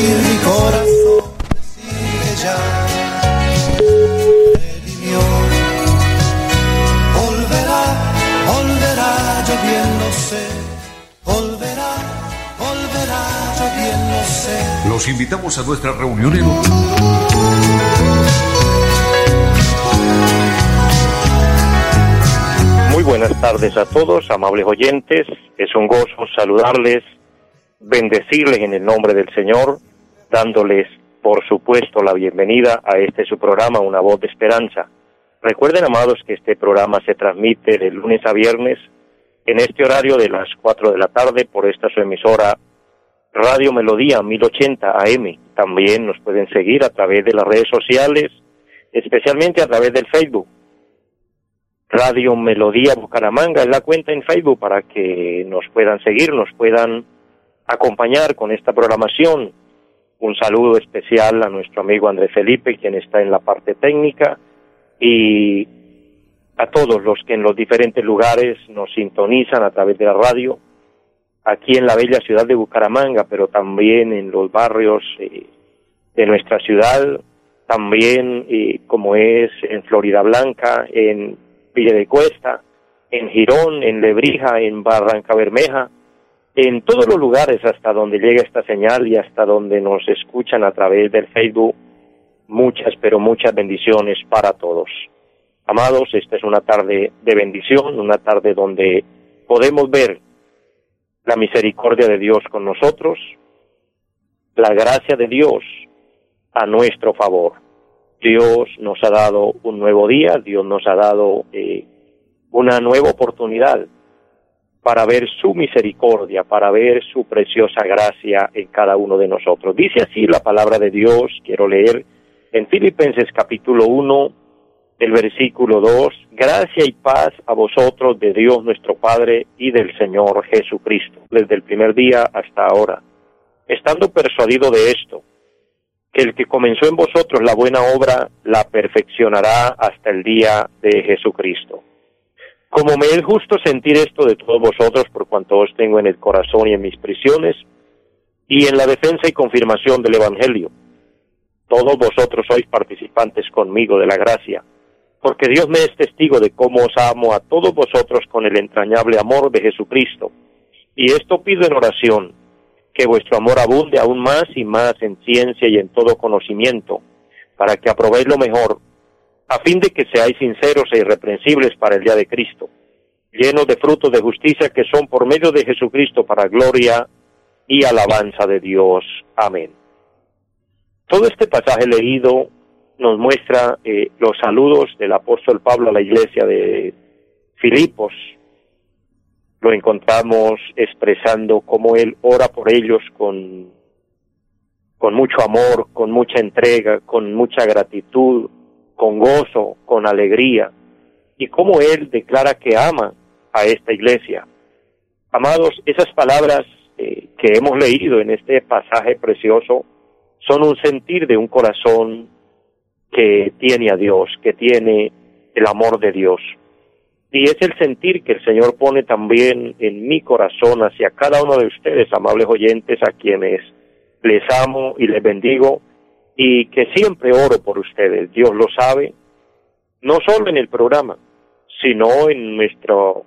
oír mi corazón sigue ya. Redimió. Volverá, volverá, yo bien lo sé. Volverá, volverá, yo bien lo sé. Los invitamos a nuestra reunión en Muy buenas tardes a todos, amables oyentes. Es un gozo saludarles, bendecirles en el nombre del Señor, dándoles, por supuesto, la bienvenida a este su programa, Una Voz de Esperanza. Recuerden, amados, que este programa se transmite de lunes a viernes en este horario de las 4 de la tarde por esta su emisora Radio Melodía 1080 AM. También nos pueden seguir a través de las redes sociales, especialmente a través del Facebook Radio Melodía Bucaramanga es la cuenta en Facebook para que nos puedan seguir, nos puedan acompañar con esta programación. Un saludo especial a nuestro amigo André Felipe, quien está en la parte técnica, y a todos los que en los diferentes lugares nos sintonizan a través de la radio, aquí en la bella ciudad de Bucaramanga, pero también en los barrios eh, de nuestra ciudad, también eh, como es en Florida Blanca, en Villa de Cuesta, en Girón, en Lebrija, en Barranca Bermeja, en todos los lugares hasta donde llega esta señal y hasta donde nos escuchan a través del Facebook. Muchas, pero muchas bendiciones para todos. Amados, esta es una tarde de bendición, una tarde donde podemos ver la misericordia de Dios con nosotros, la gracia de Dios a nuestro favor. Dios nos ha dado un nuevo día, Dios nos ha dado eh, una nueva oportunidad para ver su misericordia, para ver su preciosa gracia en cada uno de nosotros. Dice así la palabra de Dios, quiero leer en Filipenses capítulo 1, el versículo 2, gracia y paz a vosotros de Dios nuestro Padre y del Señor Jesucristo, desde el primer día hasta ahora. Estando persuadido de esto, que el que comenzó en vosotros la buena obra la perfeccionará hasta el día de Jesucristo. Como me es justo sentir esto de todos vosotros, por cuanto os tengo en el corazón y en mis prisiones, y en la defensa y confirmación del Evangelio, todos vosotros sois participantes conmigo de la gracia, porque Dios me es testigo de cómo os amo a todos vosotros con el entrañable amor de Jesucristo. Y esto pido en oración, que vuestro amor abunde aún más y más en ciencia y en todo conocimiento, para que aprobéis lo mejor, a fin de que seáis sinceros e irreprensibles para el día de Cristo, llenos de frutos de justicia que son por medio de Jesucristo para gloria y alabanza de Dios. Amén. Todo este pasaje leído nos muestra eh, los saludos del apóstol Pablo a la iglesia de Filipos, lo encontramos expresando cómo él ora por ellos con, con mucho amor, con mucha entrega, con mucha gratitud, con gozo, con alegría, y cómo él declara que ama a esta iglesia. Amados, esas palabras eh, que hemos leído en este pasaje precioso son un sentir de un corazón que tiene a Dios, que tiene el amor de Dios. Y es el sentir que el Señor pone también en mi corazón hacia cada uno de ustedes, amables oyentes, a quienes les amo y les bendigo y que siempre oro por ustedes. Dios lo sabe, no solo en el programa, sino en nuestro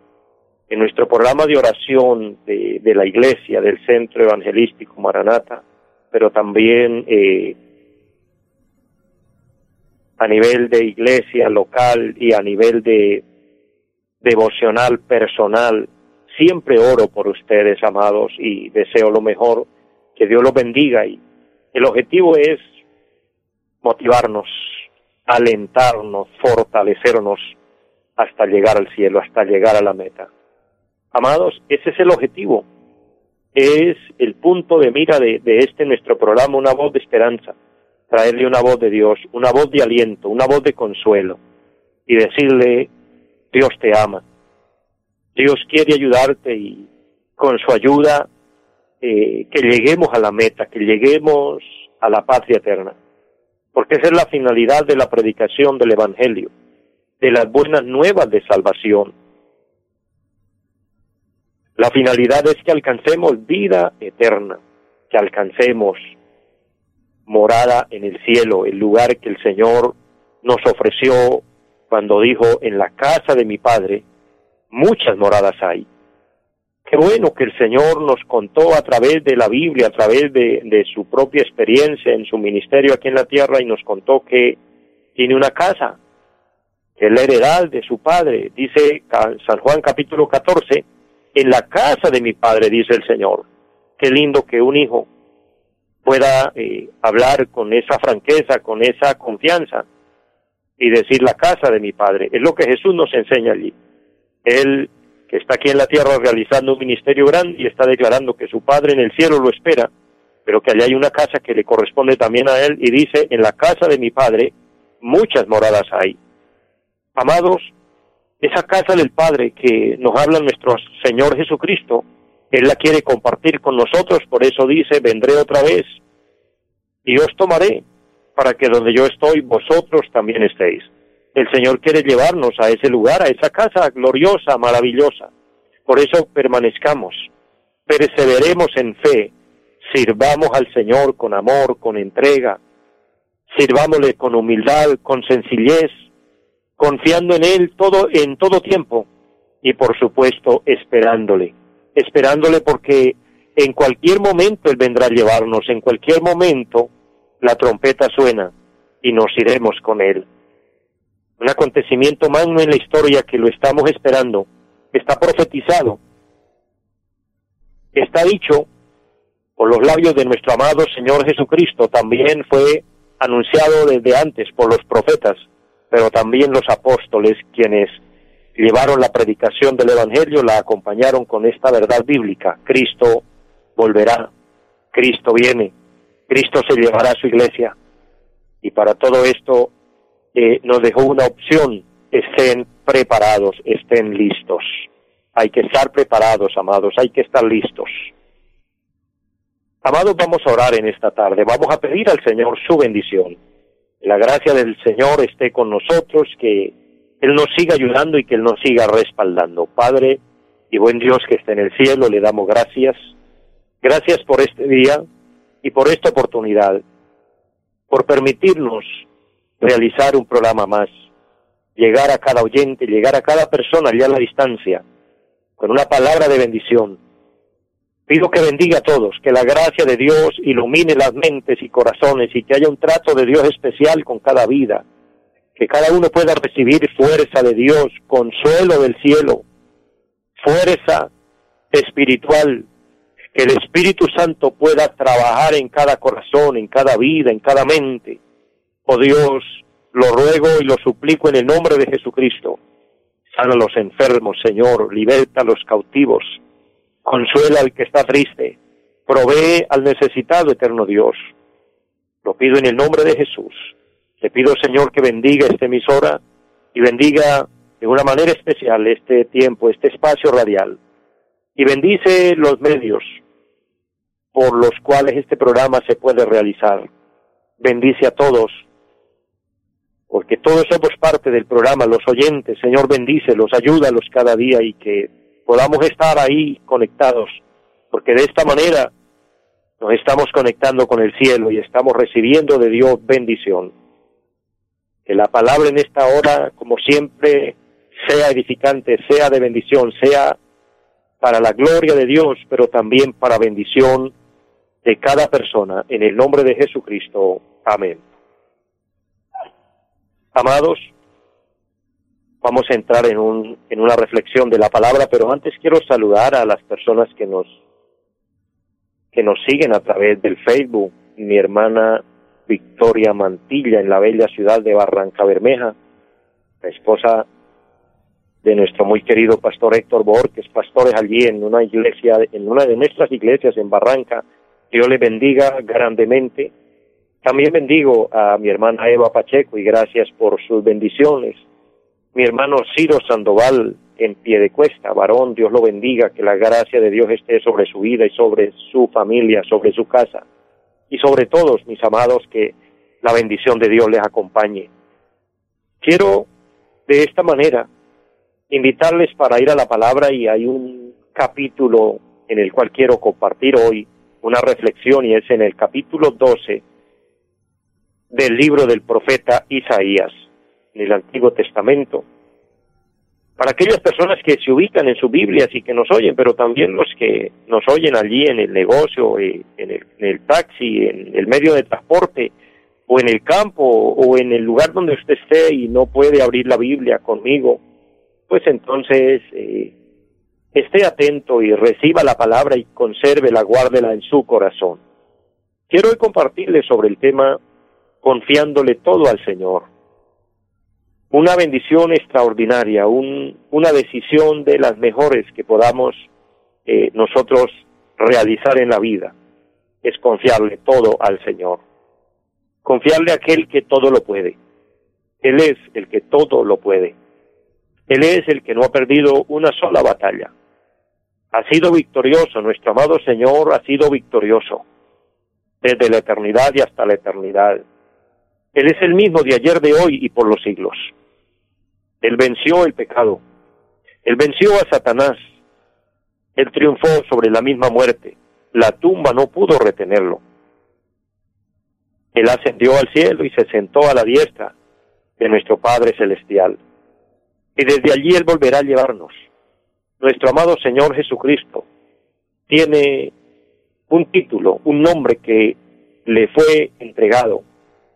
en nuestro programa de oración de, de la iglesia, del Centro Evangelístico Maranata, pero también eh, a nivel de iglesia local y a nivel de devocional personal. Siempre oro por ustedes, amados, y deseo lo mejor, que Dios los bendiga. Y el objetivo es motivarnos, alentarnos, fortalecernos hasta llegar al cielo, hasta llegar a la meta. Amados, ese es el objetivo, es el punto de mira de, este nuestro programa, una voz de esperanza, traerle una voz de Dios, una voz de aliento, una voz de consuelo y decirle, Dios te ama, Dios quiere ayudarte y con su ayuda eh, que lleguemos a la meta, que lleguemos a la patria eterna. Porque esa es la finalidad de la predicación del Evangelio, de las buenas nuevas de salvación. La finalidad es que alcancemos vida eterna, que alcancemos morada en el cielo, el lugar que el Señor nos ofreció cuando dijo, en la casa de mi Padre muchas moradas hay. Qué bueno que el Señor nos contó a través de la Biblia, a través de, su propia experiencia en su ministerio aquí en la tierra y nos contó que tiene una casa, que es la heredad de su padre. Dice San Juan capítulo 14, en la casa de mi padre, dice el Señor. Qué lindo que un hijo pueda eh, hablar con esa franqueza, con esa confianza y decir la casa de mi padre. Es lo que Jesús nos enseña allí. Él está aquí en la tierra realizando un ministerio grande y está declarando que su Padre en el cielo lo espera, pero que allá hay una casa que le corresponde también a él y dice, en la casa de mi Padre muchas moradas hay. Amados, esa casa del Padre que nos habla nuestro Señor Jesucristo, Él la quiere compartir con nosotros, por eso dice, vendré otra vez y os tomaré para que donde yo estoy vosotros también estéis. El Señor quiere llevarnos a ese lugar, a esa casa gloriosa, maravillosa. Por eso permanezcamos, perseveremos en fe, sirvamos al Señor con amor, con entrega, sirvámosle con humildad, con sencillez, confiando en Él todo, en todo tiempo y por supuesto esperándole, esperándole porque en cualquier momento Él vendrá a llevarnos, en cualquier momento la trompeta suena y nos iremos con Él un acontecimiento magno en la historia que lo estamos esperando, está profetizado, está dicho por los labios de nuestro amado Señor Jesucristo, también fue anunciado desde antes por los profetas, pero también los apóstoles quienes llevaron la predicación del Evangelio, la acompañaron con esta verdad bíblica. Cristo volverá, Cristo viene, Cristo se llevará a su iglesia. Y para todo esto eh, nos dejó una opción, estén preparados, estén listos. Hay que estar preparados, amados, hay que estar listos. Amados, vamos a orar en esta tarde, vamos a pedir al Señor su bendición. La gracia del Señor esté con nosotros, que Él nos siga ayudando y que Él nos siga respaldando. Padre y buen Dios que esté en el cielo, le damos gracias. Gracias por este día y por esta oportunidad, por permitirnos realizar un programa más, llegar a cada oyente, llegar a cada persona allá a la distancia, con una palabra de bendición. Pido que bendiga a todos, que la gracia de Dios ilumine las mentes y corazones y que haya un trato de Dios especial con cada vida, que cada uno pueda recibir fuerza de Dios, consuelo del cielo, fuerza espiritual, que el Espíritu Santo pueda trabajar en cada corazón, en cada vida, en cada mente, Oh Dios, lo ruego y lo suplico en el nombre de Jesucristo. Sana a los enfermos, Señor, liberta a los cautivos, consuela al que está triste, provee al necesitado, eterno Dios. Lo pido en el nombre de Jesús. Le pido, Señor, que bendiga esta emisora y bendiga de una manera especial este tiempo, este espacio radial. Y bendice los medios por los cuales este programa se puede realizar. Bendice a todos porque todos somos parte del programa, los oyentes, Señor bendícelos, ayúdalos cada día y que podamos estar ahí conectados, porque de esta manera nos estamos conectando con el cielo y estamos recibiendo de Dios bendición. Que la palabra en esta hora, como siempre, sea edificante, sea de bendición, sea para la gloria de Dios, pero también para bendición de cada persona. En el nombre de Jesucristo. Amén. Amados, vamos a entrar en, un, en una reflexión de la palabra, pero antes quiero saludar a las personas que nos, que nos siguen a través del Facebook. Mi hermana Victoria Mantilla en la bella ciudad de Barranca Bermeja, la esposa de nuestro muy querido pastor Héctor Borges, pastores allí en una iglesia, en una de nuestras iglesias en Barranca. Dios le bendiga grandemente. También bendigo a mi hermana Eva Pacheco y gracias por sus bendiciones. Mi hermano Ciro Sandoval en pie de cuesta, varón, Dios lo bendiga, que la gracia de Dios esté sobre su vida y sobre su familia, sobre su casa y sobre todos, mis amados, que la bendición de Dios les acompañe. Quiero de esta manera invitarles para ir a la palabra y hay un capítulo en el cual quiero compartir hoy una reflexión y es en el capítulo 12 del libro del profeta Isaías en el Antiguo Testamento. Para aquellas personas que se ubican en sus Biblias y que nos oyen, pero también los que nos oyen allí en el negocio, eh, en el, en el taxi, en el medio de transporte, o en el campo, o en el lugar donde usted esté y no puede abrir la Biblia conmigo, pues entonces eh, esté atento y reciba la palabra y consérvela, guárdela en su corazón. Quiero hoy compartirle sobre el tema confiándole todo al Señor. Una bendición extraordinaria, un, una decisión de las mejores que podamos eh, nosotros realizar en la vida, es confiarle todo al Señor. Confiarle a aquel que todo lo puede. Él es el que todo lo puede. Él es el que no ha perdido una sola batalla. Ha sido victorioso, nuestro amado Señor ha sido victorioso, desde la eternidad y hasta la eternidad. Él es el mismo de ayer, de hoy y por los siglos. Él venció el pecado. Él venció a Satanás. Él triunfó sobre la misma muerte. La tumba no pudo retenerlo. Él ascendió al cielo y se sentó a la diestra de nuestro Padre Celestial y desde allí Él volverá a llevarnos. Nuestro amado Señor Jesucristo tiene un título, un nombre que le fue entregado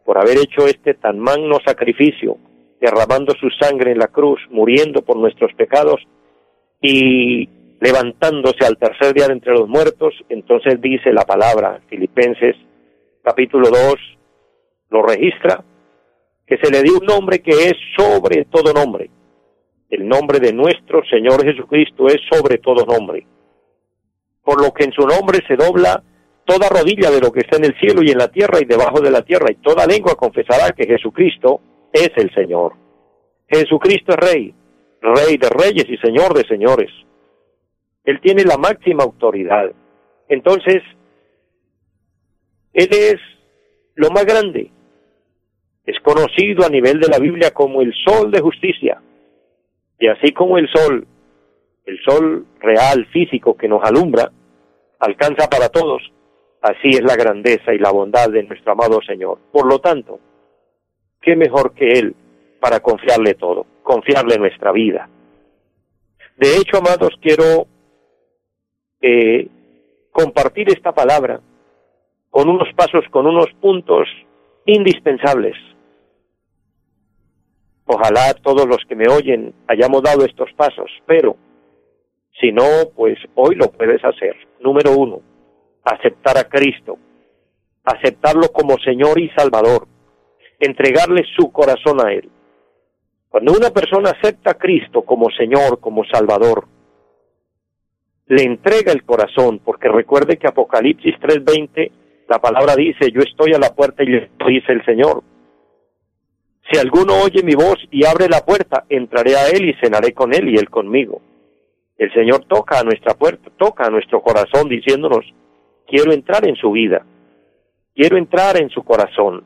por haber hecho este tan magno sacrificio, derramando su sangre en la cruz, muriendo por nuestros pecados y levantándose al tercer día de entre los muertos, entonces dice la palabra, Filipenses capítulo 2, lo registra, que se le dio un nombre que es sobre todo nombre, el nombre de nuestro Señor Jesucristo es sobre todo nombre. Por lo que en su nombre se dobla toda rodilla de lo que está en el cielo y en la tierra y debajo de la tierra, y toda lengua confesará que Jesucristo es el Señor. Jesucristo es Rey, Rey de reyes y Señor de señores. Él tiene la máxima autoridad. Entonces, Él es lo más grande. Es conocido a nivel de la Biblia como el sol de justicia. Y así como el sol, el sol real, físico que nos alumbra, alcanza para todos, así es la grandeza y la bondad de nuestro amado Señor. Por lo tanto, ¿qué mejor que Él para confiarle todo, confiarle nuestra vida? De hecho, amados, quiero eh, compartir esta palabra con unos pasos, con unos puntos indispensables Ojalá todos los que me oyen hayamos dado estos pasos, pero si no, pues hoy lo puedes hacer. Número uno, aceptar a Cristo, aceptarlo como Señor y Salvador, entregarle su corazón a Él. Cuando una persona acepta a Cristo como Señor, como Salvador, le entrega el corazón, porque recuerde que Apocalipsis 3:20, la palabra dice, yo estoy a la puerta y dice el Señor. Si alguno oye mi voz y abre la puerta, entraré a él y cenaré con él y él conmigo. El Señor toca a nuestra puerta, toca a nuestro corazón diciéndonos, quiero entrar en su vida, quiero entrar en su corazón.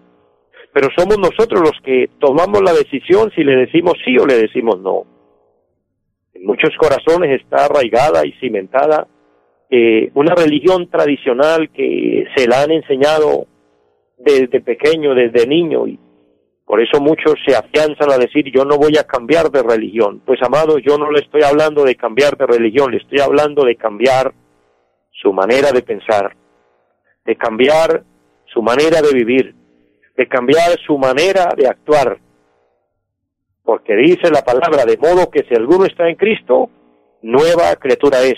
Pero somos nosotros los que tomamos la decisión si le decimos sí o le decimos no. En muchos corazones está arraigada y cimentada eh, una religión tradicional que se la han enseñado desde pequeño, desde niño, y por eso muchos se afianzan a decir yo no voy a cambiar de religión. Pues amado, yo no le estoy hablando de cambiar de religión, le estoy hablando de cambiar su manera de pensar, de cambiar su manera de vivir, de cambiar su manera de actuar. Porque dice la palabra, de modo que si alguno está en Cristo, nueva criatura es.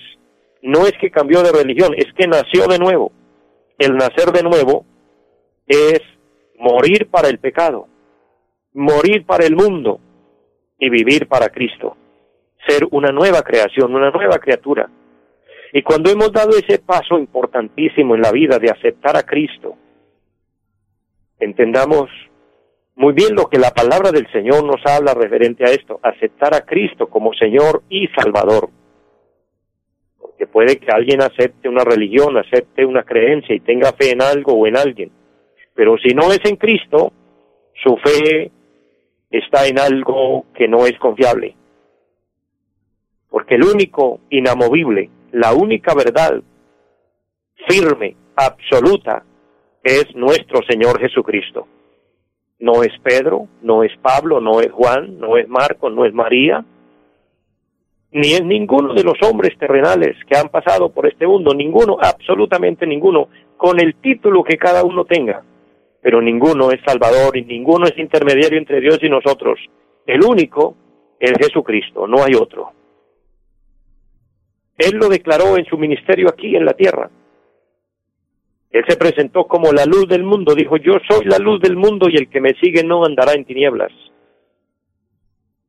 No es que cambió de religión, es que nació de nuevo. El nacer de nuevo es morir para el pecado, morir para el mundo y vivir para Cristo, ser una nueva creación, una nueva criatura. Y cuando hemos dado ese paso importantísimo en la vida de aceptar a Cristo, entendamos muy bien lo que la palabra del Señor nos habla referente a esto, aceptar a Cristo como Señor y Salvador. Porque puede que alguien acepte una religión, acepte una creencia y tenga fe en algo o en alguien, pero si no es en Cristo, su fe está en algo que no es confiable. Porque el único inamovible, la única verdad firme, absoluta, es nuestro Señor Jesucristo. No es Pedro, no es Pablo, no es Juan, no es Marco, no es María, ni es ninguno de los hombres terrenales que han pasado por este mundo, ninguno, absolutamente ninguno, con el título que cada uno tenga pero ninguno es salvador y ninguno es intermediario entre Dios y nosotros. El único es Jesucristo, no hay otro. Él lo declaró en su ministerio aquí en la tierra. Él se presentó como la luz del mundo, dijo, yo soy la luz del mundo y el que me sigue no andará en tinieblas.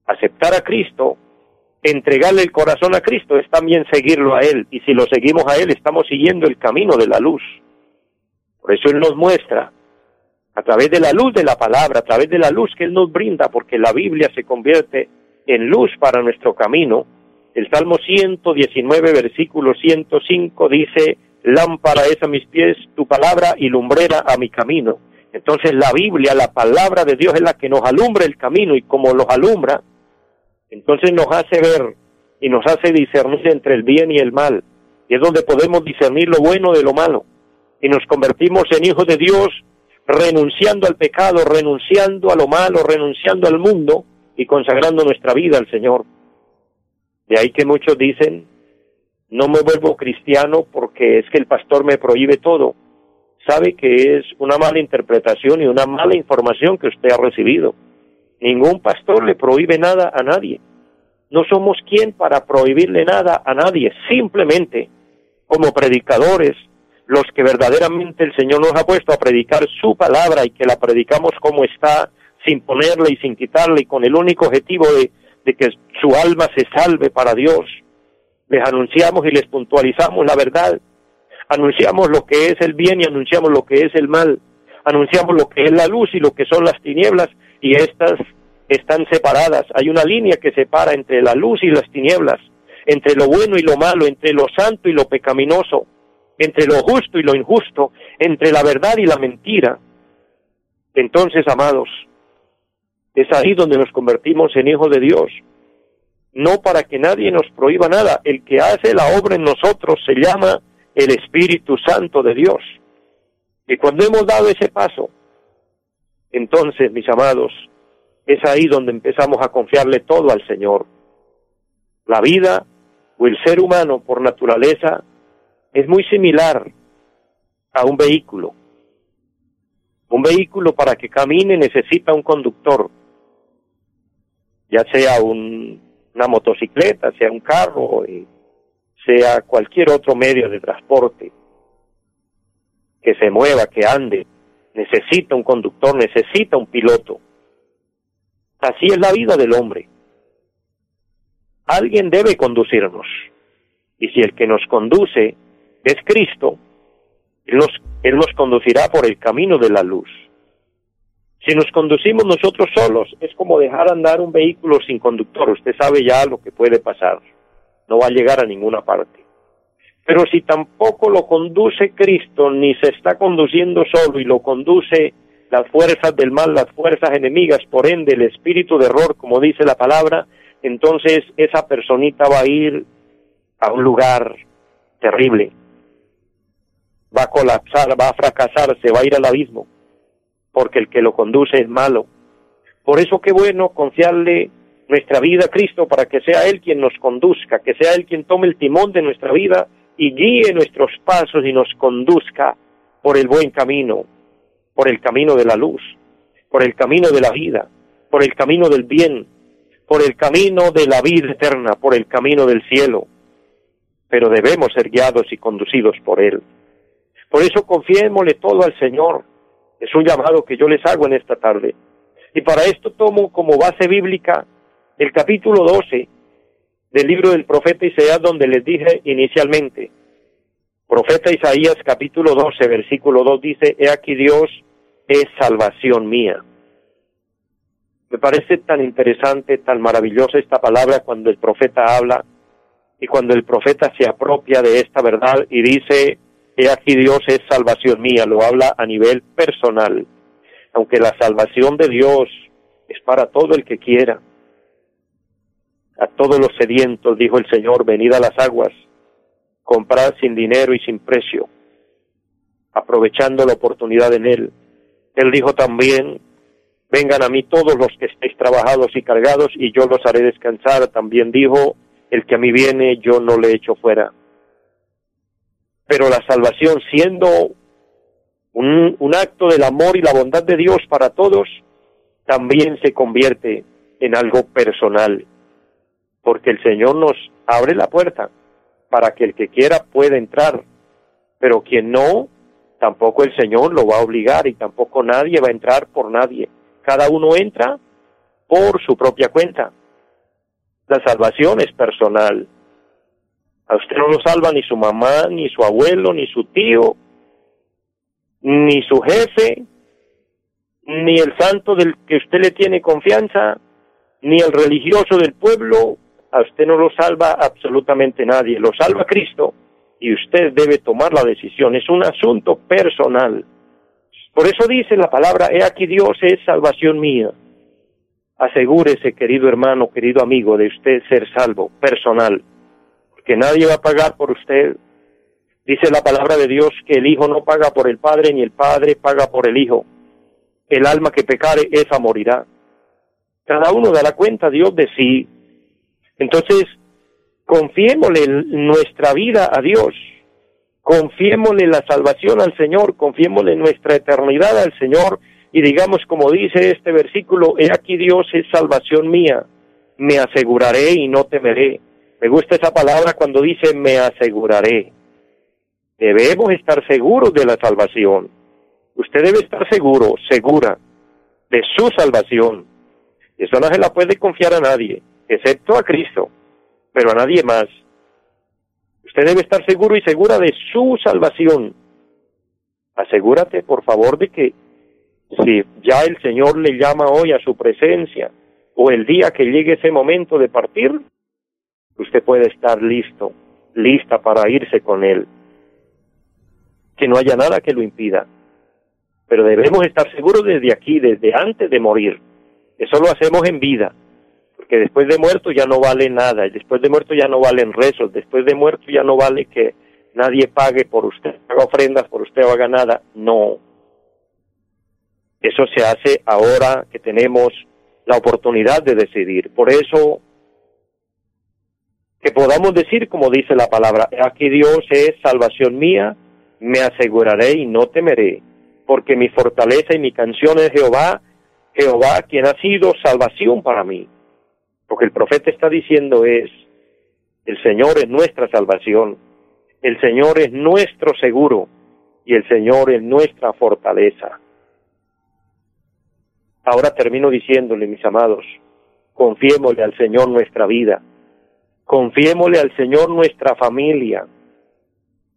Aceptar a Cristo, entregarle el corazón a Cristo es también seguirlo a Él, y si lo seguimos a Él estamos siguiendo el camino de la luz. Por eso Él nos muestra a través de la luz de la palabra, a través de la luz que Él nos brinda, porque la Biblia se convierte en luz para nuestro camino. El Salmo 119, versículo 105 dice, lámpara es a mis pies tu palabra y lumbrera a mi camino. Entonces la Biblia, la palabra de Dios es la que nos alumbra el camino y como los alumbra, entonces nos hace ver y nos hace discernir entre el bien y el mal. Y es donde podemos discernir lo bueno de lo malo. Y nos convertimos en hijos de Dios renunciando al pecado, renunciando a lo malo, renunciando al mundo y consagrando nuestra vida al Señor. De ahí que muchos dicen, no me vuelvo cristiano porque es que el pastor me prohíbe todo. Sabe que es una mala interpretación y una mala información que usted ha recibido. Ningún pastor le prohíbe nada a nadie. No somos quien para prohibirle nada a nadie. Simplemente, como predicadores, los que verdaderamente el Señor nos ha puesto a predicar su palabra y que la predicamos como está, sin ponerle y sin quitarle y con el único objetivo de, de que su alma se salve para Dios. Les anunciamos y les puntualizamos la verdad. Anunciamos lo que es el bien y anunciamos lo que es el mal. Anunciamos lo que es la luz y lo que son las tinieblas y estas están separadas. Hay una línea que separa entre la luz y las tinieblas, entre lo bueno y lo malo, entre lo santo y lo pecaminoso entre lo justo y lo injusto, entre la verdad y la mentira. Entonces, amados, es ahí donde nos convertimos en hijos de Dios. No para que nadie nos prohíba nada. El que hace la obra en nosotros se llama el Espíritu Santo de Dios. Y cuando hemos dado ese paso, entonces, mis amados, es ahí donde empezamos a confiarle todo al Señor. La vida o el ser humano por naturaleza es muy similar a un vehículo. Un vehículo para que camine necesita un conductor, ya sea una motocicleta, sea un carro, eh, sea cualquier otro medio de transporte que se mueva, que ande, necesita un conductor, necesita un piloto. Así es la vida del hombre. Alguien debe conducirnos. Y si el que nos conduce es Cristo, él nos, él nos conducirá por el camino de la luz. Si nos conducimos nosotros solos, es como dejar andar un vehículo sin conductor. Usted sabe ya lo que puede pasar. No va a llegar a ninguna parte. Pero si tampoco lo conduce Cristo, ni se está conduciendo solo y lo conduce las fuerzas del mal, las fuerzas enemigas, por ende el espíritu de error, como dice la palabra, entonces esa personita va a ir a un lugar terrible, va a colapsar, va a fracasar, se va a ir al abismo, porque el que lo conduce es malo. Por eso qué bueno confiarle nuestra vida a Cristo para que sea Él quien nos conduzca, que sea Él quien tome el timón de nuestra vida y guíe nuestros pasos y nos conduzca por el buen camino, por el camino de la luz, por el camino de la vida, por el camino del bien, por el camino de la vida eterna, por el camino del cielo. Pero debemos ser guiados y conducidos por Él. Por eso confiémosle todo al Señor. Es un llamado que yo les hago en esta tarde. Y para esto tomo como base bíblica el capítulo 12 del libro del profeta Isaías donde les dije inicialmente, profeta Isaías capítulo 12 versículo 2 dice, he aquí Dios es salvación mía. Me parece tan interesante, tan maravillosa esta palabra cuando el profeta habla y cuando el profeta se apropia de esta verdad y dice, he aquí Dios es salvación mía, lo habla a nivel personal. Aunque la salvación de Dios es para todo el que quiera. A todos los sedientos, dijo el Señor, venid a las aguas, comprad sin dinero y sin precio, aprovechando la oportunidad en Él. Él dijo también, vengan a mí todos los que estéis trabajados y cargados y yo los haré descansar. También dijo, el que a mí viene yo no le echo fuera. Pero la salvación siendo un, un acto del amor y la bondad de Dios para todos, también se convierte en algo personal, porque el Señor nos abre la puerta para que el que quiera pueda entrar, pero quien no, tampoco el Señor lo va a obligar y tampoco nadie va a entrar por nadie. Cada uno entra por su propia cuenta. La salvación es personal. A usted no lo salva ni su mamá, ni su abuelo, ni su tío, ni su jefe, ni el santo del que usted le tiene confianza, ni el religioso del pueblo, a usted no lo salva absolutamente nadie, lo salva Cristo y usted debe tomar la decisión, es un asunto personal. Por eso dice la palabra, he aquí Dios es salvación mía. Asegúrese, querido hermano, querido amigo, de usted ser salvo, personal, porque nadie va a pagar por usted. Dice la palabra de Dios que el Hijo no paga por el Padre, ni el Padre paga por el Hijo. El alma que pecare, esa morirá. Cada uno dará cuenta a Dios de sí. Entonces, confiémosle nuestra vida a Dios, confiémosle la salvación al Señor, confiémosle nuestra eternidad al Señor y digamos como dice este versículo, he aquí Dios es salvación mía, me aseguraré y no temeré. Me gusta esa palabra cuando dice me aseguraré. Debemos estar seguros de la salvación. Usted debe estar seguro, segura de su salvación. Eso no se la puede confiar a nadie, excepto a Cristo, pero a nadie más. Usted debe estar seguro y segura de su salvación. Asegúrate, por favor, de que si ya el Señor le llama hoy a su presencia o el día que llegue ese momento de partir, usted puede estar listo, lista para irse con Él. Que no haya nada que lo impida pero debemos estar seguros desde aquí, desde antes de morir. Eso lo hacemos en vida, porque después de muerto ya no vale nada, después de muerto ya no valen rezos, después de muerto ya no vale que nadie pague por usted, haga ofrendas por usted o haga nada, no. Eso se hace ahora que tenemos la oportunidad de decidir. Por eso, que podamos decir, como dice la palabra, aquí Dios es salvación mía, me aseguraré y no temeré porque mi fortaleza y mi canción es Jehová, Jehová quien ha sido salvación para mí. Lo que el profeta está diciendo es, el Señor es nuestra salvación, el Señor es nuestro seguro y el Señor es nuestra fortaleza. Ahora termino diciéndole, mis amados, confiémosle al Señor nuestra vida, confiémosle al Señor nuestra familia,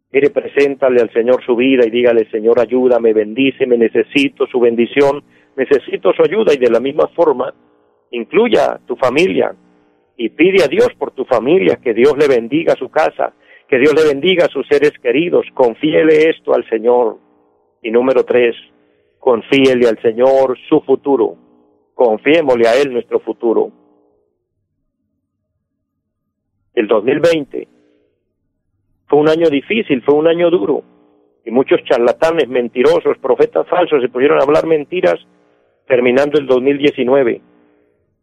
Mire, preséntale al Señor su vida y dígale, Señor, ayúdame, bendíceme, necesito su bendición, necesito su ayuda y de la misma forma, incluya tu familia y pide a Dios por tu familia, que Dios le bendiga su casa, que Dios le bendiga a sus seres queridos, confíele esto al Señor. Y número tres, confíele al Señor su futuro, confiémosle a Él nuestro futuro. El 2020 fue un año difícil, fue un año duro. Y muchos charlatanes, mentirosos, profetas falsos se pudieron hablar mentiras terminando el 2019.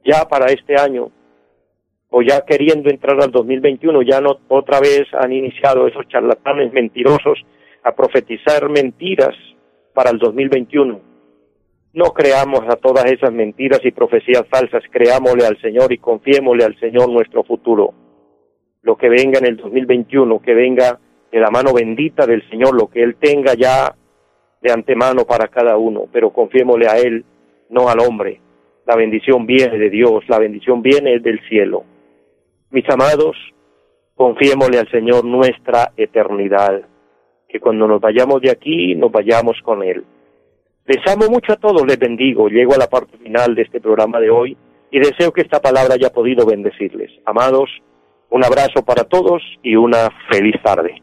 Ya para este año, o ya queriendo entrar al 2021, ya no otra vez han iniciado esos charlatanes mentirosos a profetizar mentiras para el 2021. No creamos a todas esas mentiras y profecías falsas, creámosle al Señor y confiémosle al Señor nuestro futuro lo que venga en el 2021, que venga de la mano bendita del Señor, lo que Él tenga ya de antemano para cada uno, pero confiémosle a Él, no al hombre. La bendición viene de Dios, la bendición viene del cielo. Mis amados, confiémosle al Señor nuestra eternidad, que cuando nos vayamos de aquí, nos vayamos con Él. Les amo mucho a todos, les bendigo. Llego a la parte final de este programa de hoy y deseo que esta palabra haya podido bendecirles. Amados, un abrazo para todos y una feliz tarde.